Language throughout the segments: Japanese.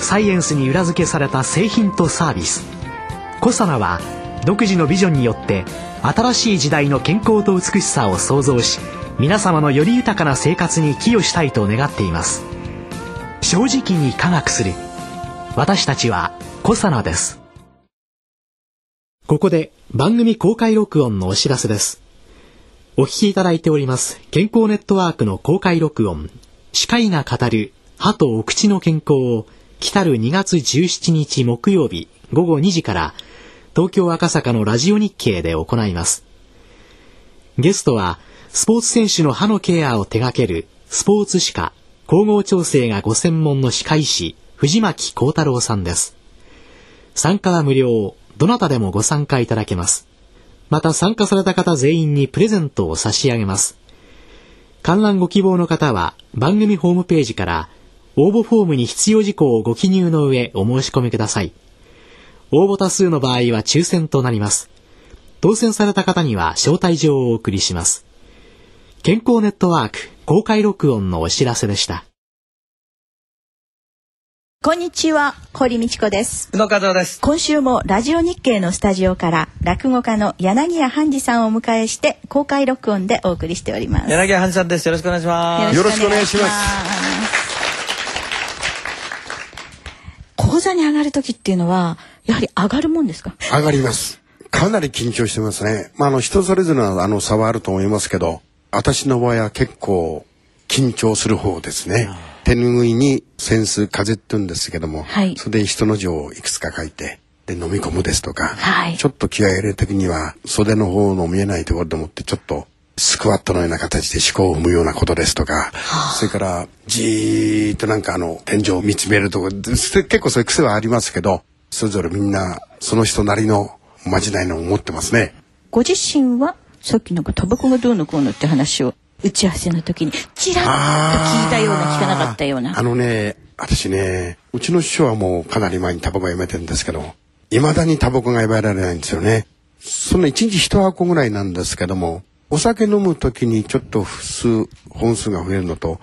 サイエンスに裏付けされた製品とサービス。コサナは独自のビジョンによって新しい時代の健康と美しさを創造し皆様のより豊かな生活に寄与したいと願っています。正直に科学する。私たちはコサナです。ここで番組公開録音のお知らせです。お聞きいただいております健康ネットワークの公開録音。歯科医が語る歯とお口の健康を来たる2月17日木曜日午後2時から東京赤坂のラジオ日経で行います。ゲストはスポーツ選手の歯のケアを手掛けるスポーツ歯科統合調整がご専門の歯科医師藤巻幸太郎さんです。参加は無料、どなたでもご参加いただけます。また参加された方全員にプレゼントを差し上げます。観覧ご希望の方は番組ホームページから応募フォームに必要事項をご記入の上お申し込みください。応募多数の場合は抽選となります。当選された方には招待状をお送りします。健康ネットワーク公開録音のお知らせでした。こんにちは、堀道子です。宇野和夫です。今週もラジオ日経のスタジオから落語家の柳家半次さんをお迎えして公開録音でお送りしております。柳家半次さんです。よろしくお願いします。よろしくお願いします。座に上がる時っていうのはやはり上がるもんですか？上がります。かなり緊張してますね。まああの人それぞれのあの差はあると思いますけど私の場合は結構緊張する方ですね。手拭いに扇子風って言うんですけども、はい、それで人の字をいくつか書いてで飲み込むですとか、はい、ちょっと気合い入れる時には袖の方の見えないところでもってちょっとスクワットのような形で思考を踏むようなことですとか、はあ、それからじーっとなんかあの天井を見つめるとこ結構そういう癖はありますけどそれぞれみんなその人なりのまじないのを持ってますね。ご自身はさっきなんかタバコがどうのこうのって話を打ち合わせの時にちらっと聞いたような聞かなかったような。あのね私ねうちの師匠はもうかなり前にタバコやめてるんですけどいまだにタバコがやめられないんですよね。その一日一箱ぐらいなんですけどもお酒飲む時にちょっと数本数が増えるのと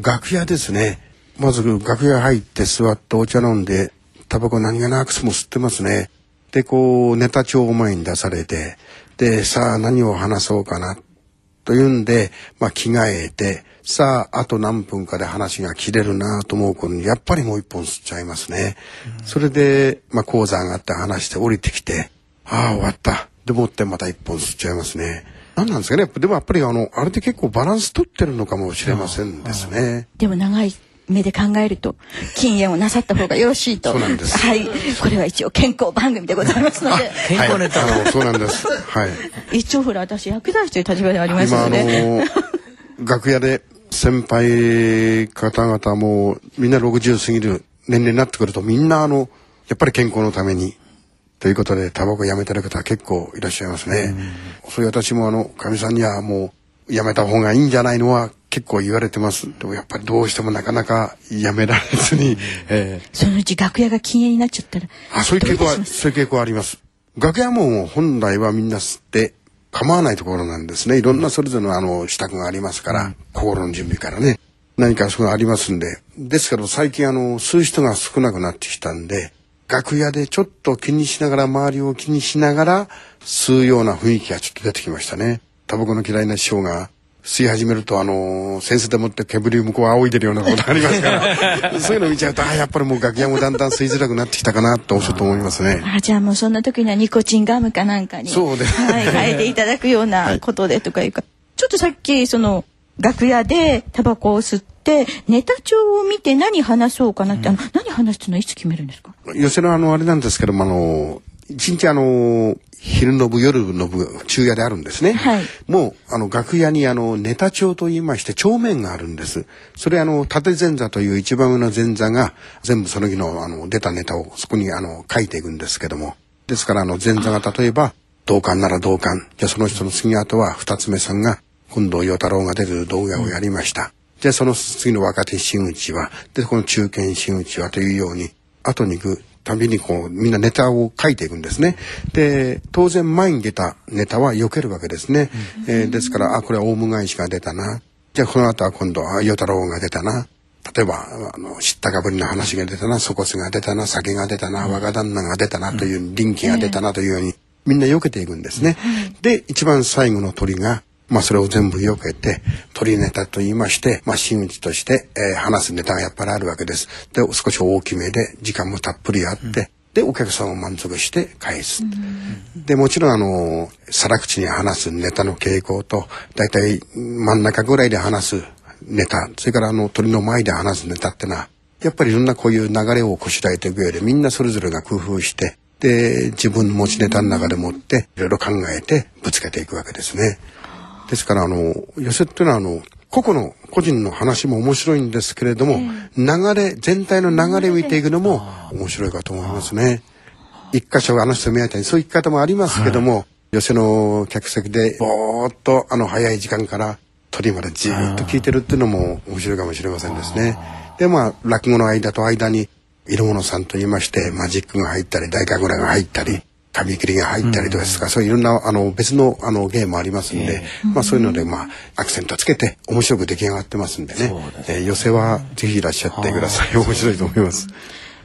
楽屋ですね。まず楽屋入って座ってお茶飲んでタバコ何気なくも吸ってますね。でこうネタ帳を前に出されてでさあ何を話そうかなというんで、まあ、着替えてさああと何分かで話が切れるなと思う頃にやっぱりもう一本吸っちゃいますね、うん、それで、まあ、講座上がって話して降りてきてああ終わった。でもってまた一本吸っちゃいますね何なんですかねでもやっぱりあのあれで結構バランス取ってるのかもしれませんですね。でも長い目で考えると禁煙をなさった方がよろしいと。そうなんです。はい。これは一応健康番組でございますので。健康ネタ、はい、そうなんです。はい。一応ほら私薬剤師という立場でありますので。今あの楽屋で先輩方々もみんな60過ぎる年齢になってくるとみんなあのやっぱり健康のためにということでタバコやめてる方結構いらっしゃいますね。そういう私もあのかみさんにはもうやめた方がいいんじゃないのは結構言われてます。でもやっぱりどうしてもなかなかやめられずに、えー、そのうち楽屋が禁煙になっちゃったらあそういう傾向はそういう傾向あります。楽屋も本来はみんな吸って構わないところなんですね。いろんなそれぞれのあの支度がありますから、うん、心の準備からね何かそういうのありますんで。ですけど最近あの吸う人が少なくなってきたんで。楽屋でちょっと気にしながら周りを気にしながら吸うような雰囲気がちょっと出てきましたね。タバコの嫌いな師匠が吸い始めるとあの先生でもって煙を向こう仰いでるようなことがありますから そういうの見ちゃうとあやっぱりもう楽屋もだんだん吸いづらくなってきたかなとちょっと思いますね。あじゃあもうそんな時にはニコチンガムかなんかにそうです、はい、変えていただくようなことでとかいうか、はい、ちょっとさっきその楽屋でタバコを吸ってネタ帳を見て何話そうかなって、うん、あの何話すのはいつ決めるんですか？寄せのあのあれなんですけどもあの一日あの、昼の部、夜の部、昼夜であるんですね。はいもう、あの、楽屋にあの、ネタ帳と言いまして、帳面があるんです。それあの、縦前座という一番上の前座が、全部その日のあの、出たネタをそこにあの、書いていくんですけども。ですからあの、前座が例えば、同感なら同感。じゃあその人の次後は、二つ目さんが、今度、与太郎が出る動画をやりました。で、その次の若手真打ちは、で、この中堅真打ちはというように、後に行くたびにこう、みんなネタを書いていくんですね。で、当然前に出たネタは避けるわけですね。えーですから、あ、これはオウム返しが出たな。じゃあこの後は今度は与太郎が出たな。例えば、あの、知ったかぶりの話が出たな、粗骨が出たな、酒が出たな、若旦那が出たなという、臨機が出たなというように、みんな避けていくんですね。で、一番最後の鳥が、まあそれを全部避けて、鳥ネタと言いまして、まあ真打ちとして、えー話すネタがやっぱりあるわけです。で、少し大きめで、時間もたっぷりあって、で、お客さんを満足して返す。で、もちろんあの、皿口に話すネタの傾向と、だいたい真ん中ぐらいで話すネタ、それからあの、鳥の前で話すネタってのは、やっぱりいろんなこういう流れをこしらえていく上で、みんなそれぞれが工夫して、で、自分の持ちネタの中でもって、いろいろ考えてぶつけていくわけですね。ですから、あの、寄せっていうのは、あの、個々の個人の話も面白いんですけれども、流れ、全体の流れを見ていくのも面白いかと思いますね。一箇所あの人見合いたいそういう生き方もありますけども、寄せの客席でぼーっとあの早い時間から鳥までじーっと聞いてるっていうのも面白いかもしれませんですね。で、まあ、落語の間と間に、色物さんと言いまして、マジックが入ったり、大神楽が入ったり、紙切りが入ったりとかですか、そういういろんなあの別のあのゲームありますんで、まあそういうのでまあアクセントつけて面白く出来上がってますんでね。えー寄せはぜひいらっしゃってください。面白いと思います。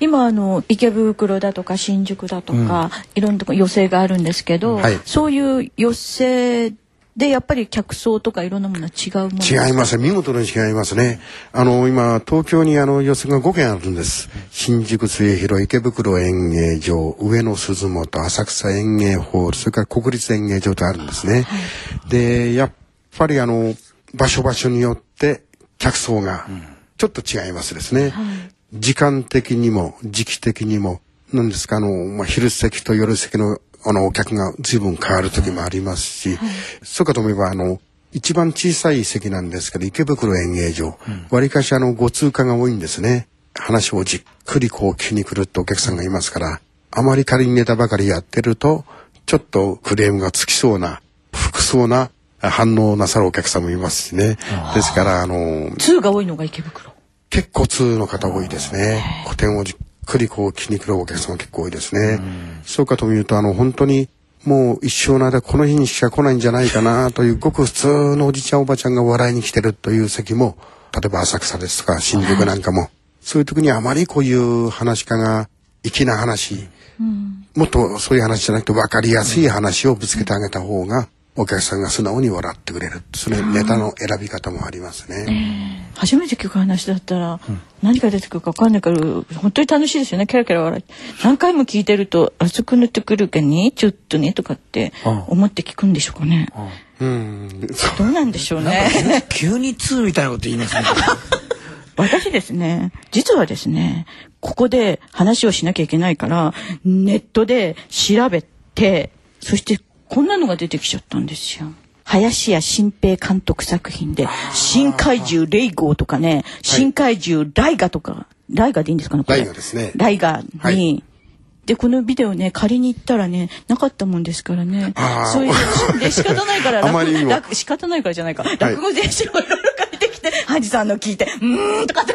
今あの池袋だとか新宿だとか、いろんなとこ寄席があるんですけど、はいそういう寄席でやっぱり客層とかいろんなものは違うもの違います見事に違いますね。あの今東京にあの寄席が5軒あるんです。新宿末広池袋演芸場上野鈴本浅草演芸ホールそれから国立演芸場とあるんですね、でやっぱりあの場所場所によって客層がちょっと違いますですね、時間的にも時期的にも何ですかあの、まあ、昼席と夜席のあのお客が随分変わる時もありますし、そうかと思えばあの一番小さい席なんですけど池袋演芸場。わり、かしあのご通過が多いんですね。話をじっくりこう聞きに来るってお客さんがいますからあまり仮にネタばかりやってるとちょっとクレームがつきそうな服そうな反応をなさるお客さんもいますしね。ですからあの通が多いのが池袋。結構通の方多いですね。古典をじっくりこう気に来るお客様結構多いですね。そうかというと、あの、本当にもう一生の間この日にしか来ないんじゃないかなというごく普通のおじちゃんおばちゃんが笑いに来てるという席も、例えば浅草ですとか新宿なんかも、そういう時にあまりこういう話し家が粋な話、もっとそういう話じゃなくて分かりやすい話をぶつけてあげた方が、お客さんが素直に笑ってくれる。それネタの選び方もありますね。初めて聞く話だったら、何が出てくるか分かんないから本当に楽しいですよね。キャラキャラ笑い。何回も聞いてると「熱くなってくるかね？ちょっとね」とかって思って聞くんでしょうかね、うん。どうなんでしょうね。急に2みたいなこと言いますね。私ですね実はですねここで話をしなきゃいけないからネットで調べてそしてこんなのが出てきちゃったんですよ。林家新平監督作品で「新怪獣レイゴー」とかね「新怪獣ライガ」とかライガでいいんですかねこれ。ライガですね。ライガに、はい。でこのビデオね借りに行ったらねなかったもんですからね。そういうで仕方ないから あまりにも。楽仕方ないからじゃないか、落語全集をいろいろ借りてきてハジさんの聞いて「うーん」とかって。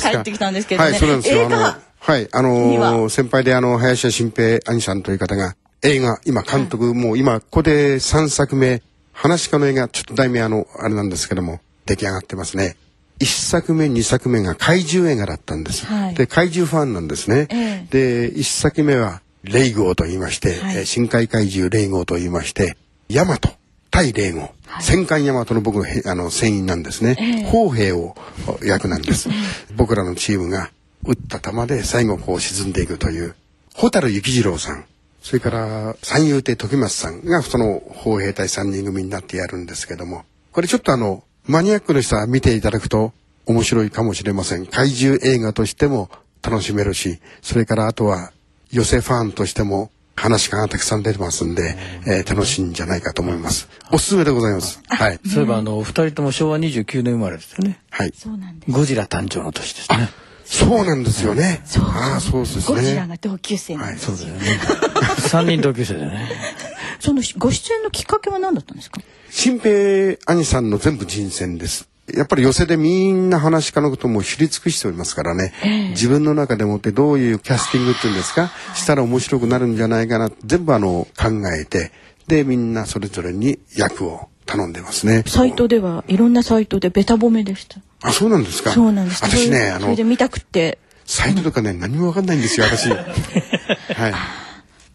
帰ってきたんですけどね、はい、そうなんですよ。あの映画、はい、あのー先輩であの、林家新平兄さんという方が、映画、今監督、もう今、ここで3作目、話し家の映画、ちょっと題名あの、あれなんですけども、出来上がってますね。1作目、2作目が怪獣映画だったんです。はいで、怪獣ファンなんですね。えで、1作目は、レイゴーと言いまして、はいえー深海怪獣レイゴーと言いまして、ヤマト、対レイゴー、戦艦ヤマトの僕のへあの船員なんですね。砲兵を役なんです。僕らのチームが撃った弾で最後こう沈んでいくという、蛍幸次郎さん、それから三遊亭時松さんがその砲兵隊3人組になってやるんですけども、これちょっとあの、マニアックの人は見ていただくと面白いかもしれません。怪獣映画としても楽しめるし、それからあとは寄せファンとしても話がたくさん出てますんで、えー楽しいんじゃないかと思います。おすすめでございます。はい。そういえばあのお二人とも昭和29年生まれですよね。はい。そうなんですゴジラ誕生の年ですね。そうなんですよね。ああ、そうですね。ゴジラが同級生なんです、そうだよね。三人同級生でね。そのご出演のきっかけは何だったんですか？新平兄さんの全部人選です。やっぱり寄せでみんな話家のことも知り尽くしておりますからね、自分の中でもってどういうキャスティングっていうんですか、したら面白くなるんじゃないかな全部あの考えてでみんなそれぞれに役を頼んでますね。サイトではいろんなサイトでベタ褒めでしたあそうなんですか。そうなんです私ねあのそれで見たくてサイトとかね、何もわかんないんですよ、私。はい。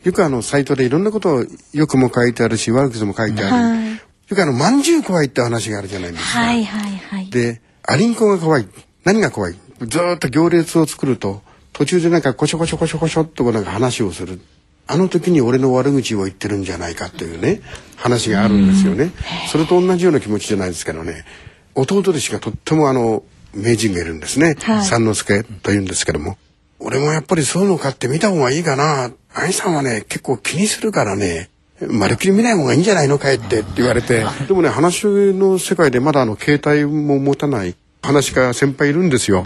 よくあの、サイトでいろんなことをよくも書いてあるし、悪くも書いてある。はいよくあの、まんじゅう怖いって話があるじゃないですか。はいはいはいで、アリンコが怖い。何が怖い？ずーっと行列を作ると、途中でなんかコショコショコショコショっとなんか話をする。あの時に俺の悪口を言ってるんじゃないかっていうね、話があるんですよね。それと同じような気持ちじゃないですけどね、弟弟子がとってもあの、名人がいるんですね。はい三之助というんですけども。俺もやっぱりそういうの買って見た方がいいかな。兄さんはね、結構気にするからね、まるっきり見ない方がいいんじゃないのかえってって言われて。でもね、話の世界でまだあの、携帯も持たない話家先輩いるんですよ。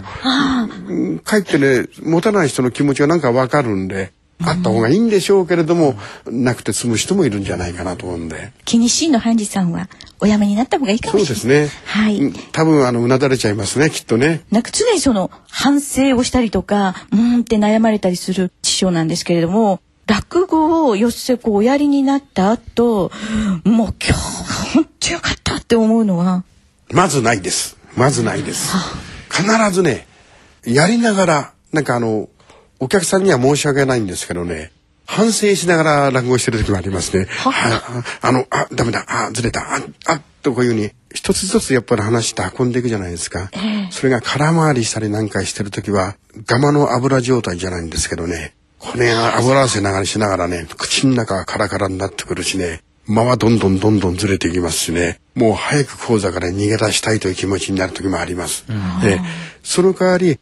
うんかえってね、持たない人の気持ちがなんかわかるんで、あった方がいいんでしょうけれども、なくて済む人もいるんじゃないかなと思うんで。気にしいのハンジさんはおやめになった方がいいかそもしれないうですね。はいうん多分あの、うなだれちゃいますね、きっとね。なんか常にその反省をしたりとかうーんって悩まれたりする師匠なんですけれども落語をよっせこうおやりになった後もう今日は本当よかったって思うのは？まずないです。まずないです。必ずね、やりながら、なんかあの、お客さんには申し訳ないんですけどね、反省しながら落語してる時もありますね。あああの、あ、ダメだ、あ、ずれた、あ、あ、とこういうふうに、一つずつやっぱり話して運んでいくじゃないですか。それが空回りしたりなんかしてる時は、ガマの油状態じゃないんですけどね、骨が油汗流れしながらね、口の中がカラカラになってくるしね、間はどんどんどんどんずれていきますしね、もう早く講座から逃げ出したいという気持ちになる時もあります。で、その代わり、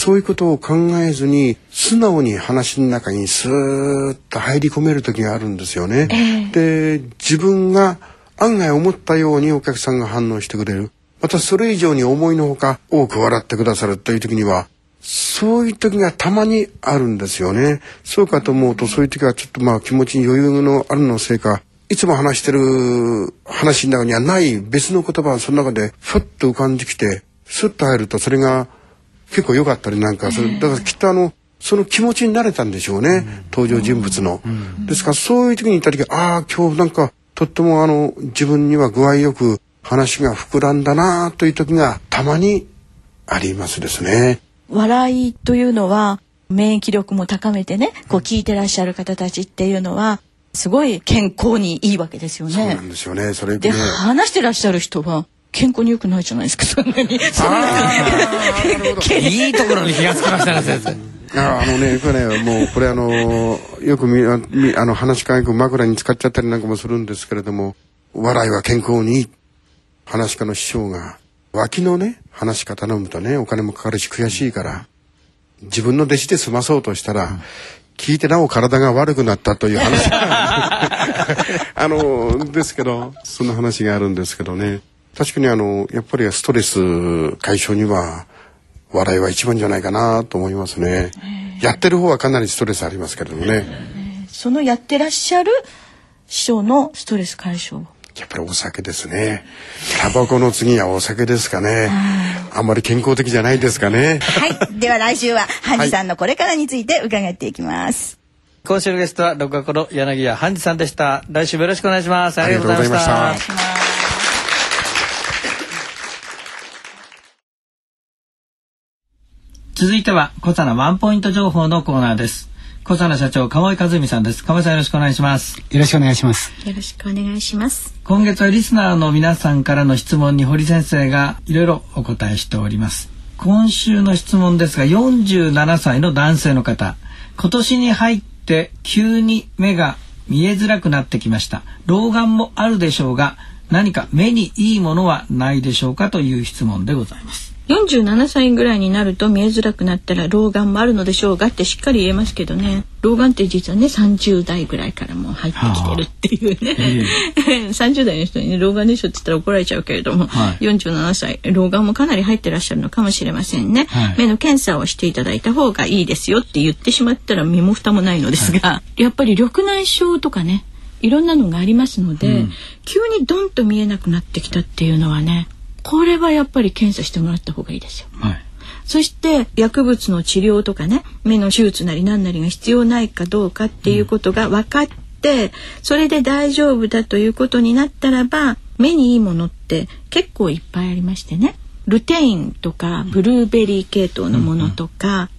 そういうことを考えずに、素直に話の中にスーッと入り込める時があるんですよね。で、自分が案外思ったようにお客さんが反応してくれる。またそれ以上に思いのほか多く笑ってくださるという時には、そういう時がたまにあるんですよね。そうかと思うと、そういう時はちょっとまあ気持ちに余裕のあるのせいか、いつも話してる話の中にはない別の言葉がその中でふっと浮かんできて、スッと入るとそれが結構良かったりなんかする。だからきっとあの、その気持ちになれたんでしょうね。登場人物の。ですからそういう時に言った時、ああ、今日なんかとってもあの、自分には具合よく話が膨らんだなという時がたまにありますですね。笑いというのは免疫力も高めてねこう聞いてらっしゃる方たちっていうのはすごい健康にいいわけですよねそうな。んですよね。それでね。話してらっしゃる人は健康に良くないじゃないですかそんなに。そんなに いいところに気がつきましたね、先生。ああのね、これね、もう、これあの、よくみ、あみあの、話し家よく枕に使っちゃったりなんかもするんですけれども、笑いは健康にいい。話し家の師匠が、脇のね、話し家頼むとね、お金もかかるし悔しいから、自分の弟子で済まそうとしたら、聞いてなお体が悪くなったという話が あの、ですけど、そんな話があるんですけどね。確かにあの、やっぱりストレス解消には、笑いは一番じゃないかなと思いますね。やってる方はかなりストレスありますけれどもね。そのやってらっしゃる師匠のストレス解消。やっぱりお酒ですね。タバコの次はお酒ですかね。あんまり健康的じゃないですかね。はい。では来週は、ハンジさんのこれからについて伺っていきます。今週のゲストは六学の柳家半次さんでした。来週もよろしくお願いします。ありがとうございました。続いては、小佐ワンポイント情報のコーナーです。小佐社長、河合和美さんです。河合さんよろしくお願いします。よろしくお願いします。よろしくお願いします。今月はリスナーの皆さんからの質問に堀先生がいろいろお答えしております。今週の質問ですが、47歳の男性の方。今年に入って急に目が見えづらくなってきました。老眼もあるでしょうが、何か目にいいものはないでしょうかという質問でございます。47歳ぐらいになると見えづらくなったら老眼もあるのでしょうがってしっかり言えますけどね。老眼って実はね30代ぐらいからもう入ってきてるっていう。ね、はあ、30代の人にね老眼でしょって言ったら怒られちゃうけれども、はい、47歳老眼もかなり入ってらっしゃるのかもしれませんね、はい、目の検査をしていただいた方がいいですよって言ってしまったら身も蓋もないのですが、はい、やっぱり緑内障とかねいろんなのがありますので、うん、急にドンと見えなくなってきたっていうのはねこれはやっぱり検査してもらった方がいいですよ。はい。そして薬物の治療とかね目の手術なり何なりが必要ないかどうかっていうことが分かって、それで大丈夫だということになったらば目にいいものって結構いっぱいありましてね。ルテインとかブルーベリー系統のものとか、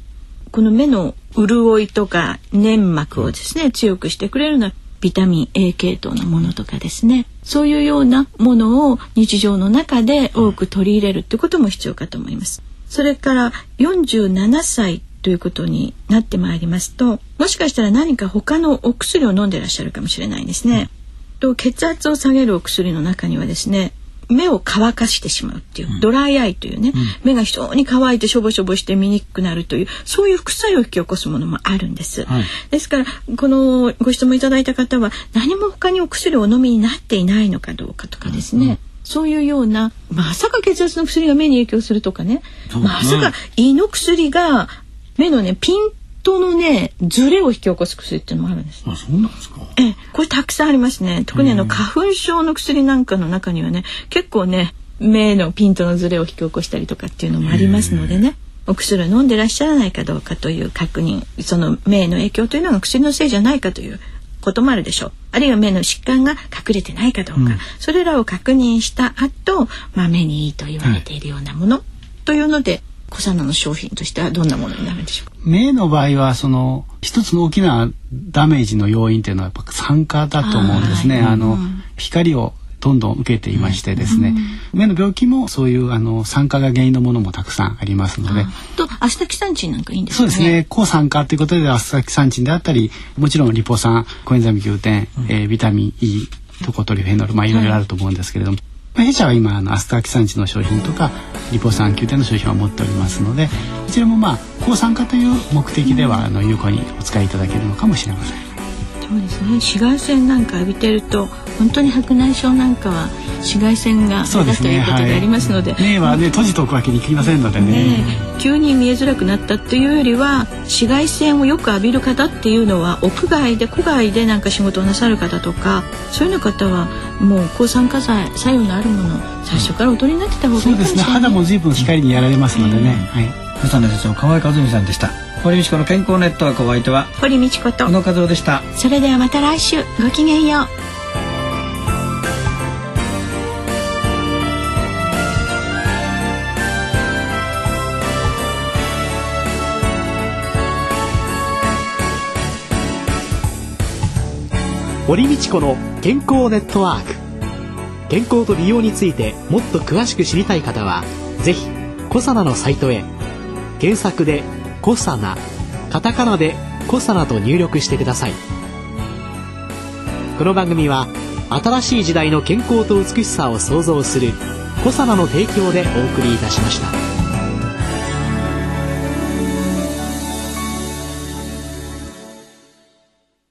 この目の潤いとか粘膜をですね強くしてくれるようなビタミン A 系統のものとかですねそういうようなものを日常の中で多く取り入れるってことも必要かと思います。それから47歳ということになってまいりますともしかしたら何か他のお薬を飲んでらっしゃるかもしれないですね。と血圧を下げるお薬の中にはですね目を乾かしてしまうっていう、ドライアイというね、うん、目が非常に乾いてしょぼしょぼして見にくくなるというそういう副作用を引き起こすものもあるんです、はい、ですからこのご質問いただいた方は何も他にお薬をお飲みになっていないのかどうかとかですね、うん。そういうようなまさか血圧の薬が目に影響するとかね、ね、まさか胃の薬が目のねピントのねズレを引き起こす薬っていうのもあるんです。あそうなんですか。えこれたくさんありますね。特にあの花粉症の薬なんかの中にはね結構ね目のピントのズレを引き起こしたりとかっていうのもありますのでね。お薬を飲んでらっしゃらないかどうかという確認その目への影響というのが薬のせいじゃないかということもあるでしょうあるいは目の疾患が隠れてないかどうか、うん、それらを確認した後、まあ目にいいと言われているようなもの、というので小サナの商品としてはどんなものになるんでしょう？か目の場合はその一つの大きなダメージの要因というのはやっぱ酸化だと思うんですね。あの、光をどんどん受けていましてですね、うん、目の病気もそういうあの酸化が原因のものもたくさんありますので。とアスタキサンチンなんかいいんですか、ね、そうですね。抗酸化ということでアスタキサンチンであったり、もちろんリポ酸、コエンザイム Q10、うん、えー、ビタミン E、トコトリエノール、まあいろいろあると思うんですけれども。はい、弊社は今あのアスタキサンチンの商品とかリポ酸球体の商品を持っておりますのでこちらもまあ抗酸化という目的ではあの有効にお使いいただけるのかもしれません。そうですね。紫外線なんか浴びてると本当に白内障なんかは紫外線が目立ということがありますので、ねはい、目はね閉じておくわけにいきませんのでね、ね、急に見えづらくなったというよりは紫外線をよく浴びる方っていうのは屋外で戸外でなんか仕事をなさる方とかそういうような方はもう抗酸化剤作用のあるもの最初からお取りになってた方がいいかもしれない、そうですね肌も随分光にやられますのでね、はい。佐野先生河合和美さんでした堀道子の健康ネットワークお相手は堀道子と小野和夫でした。それではまた来週ごきげんよう。堀道子の健康ネットワーク。健康と美容についてもっと詳しく知りたい方は是非コサナのサイトへ。検索で「コサナカタカナでコサナと入力してくださいこの番組は新しい時代の健康と美しさを創造するコサナの提供でお送りいたしました。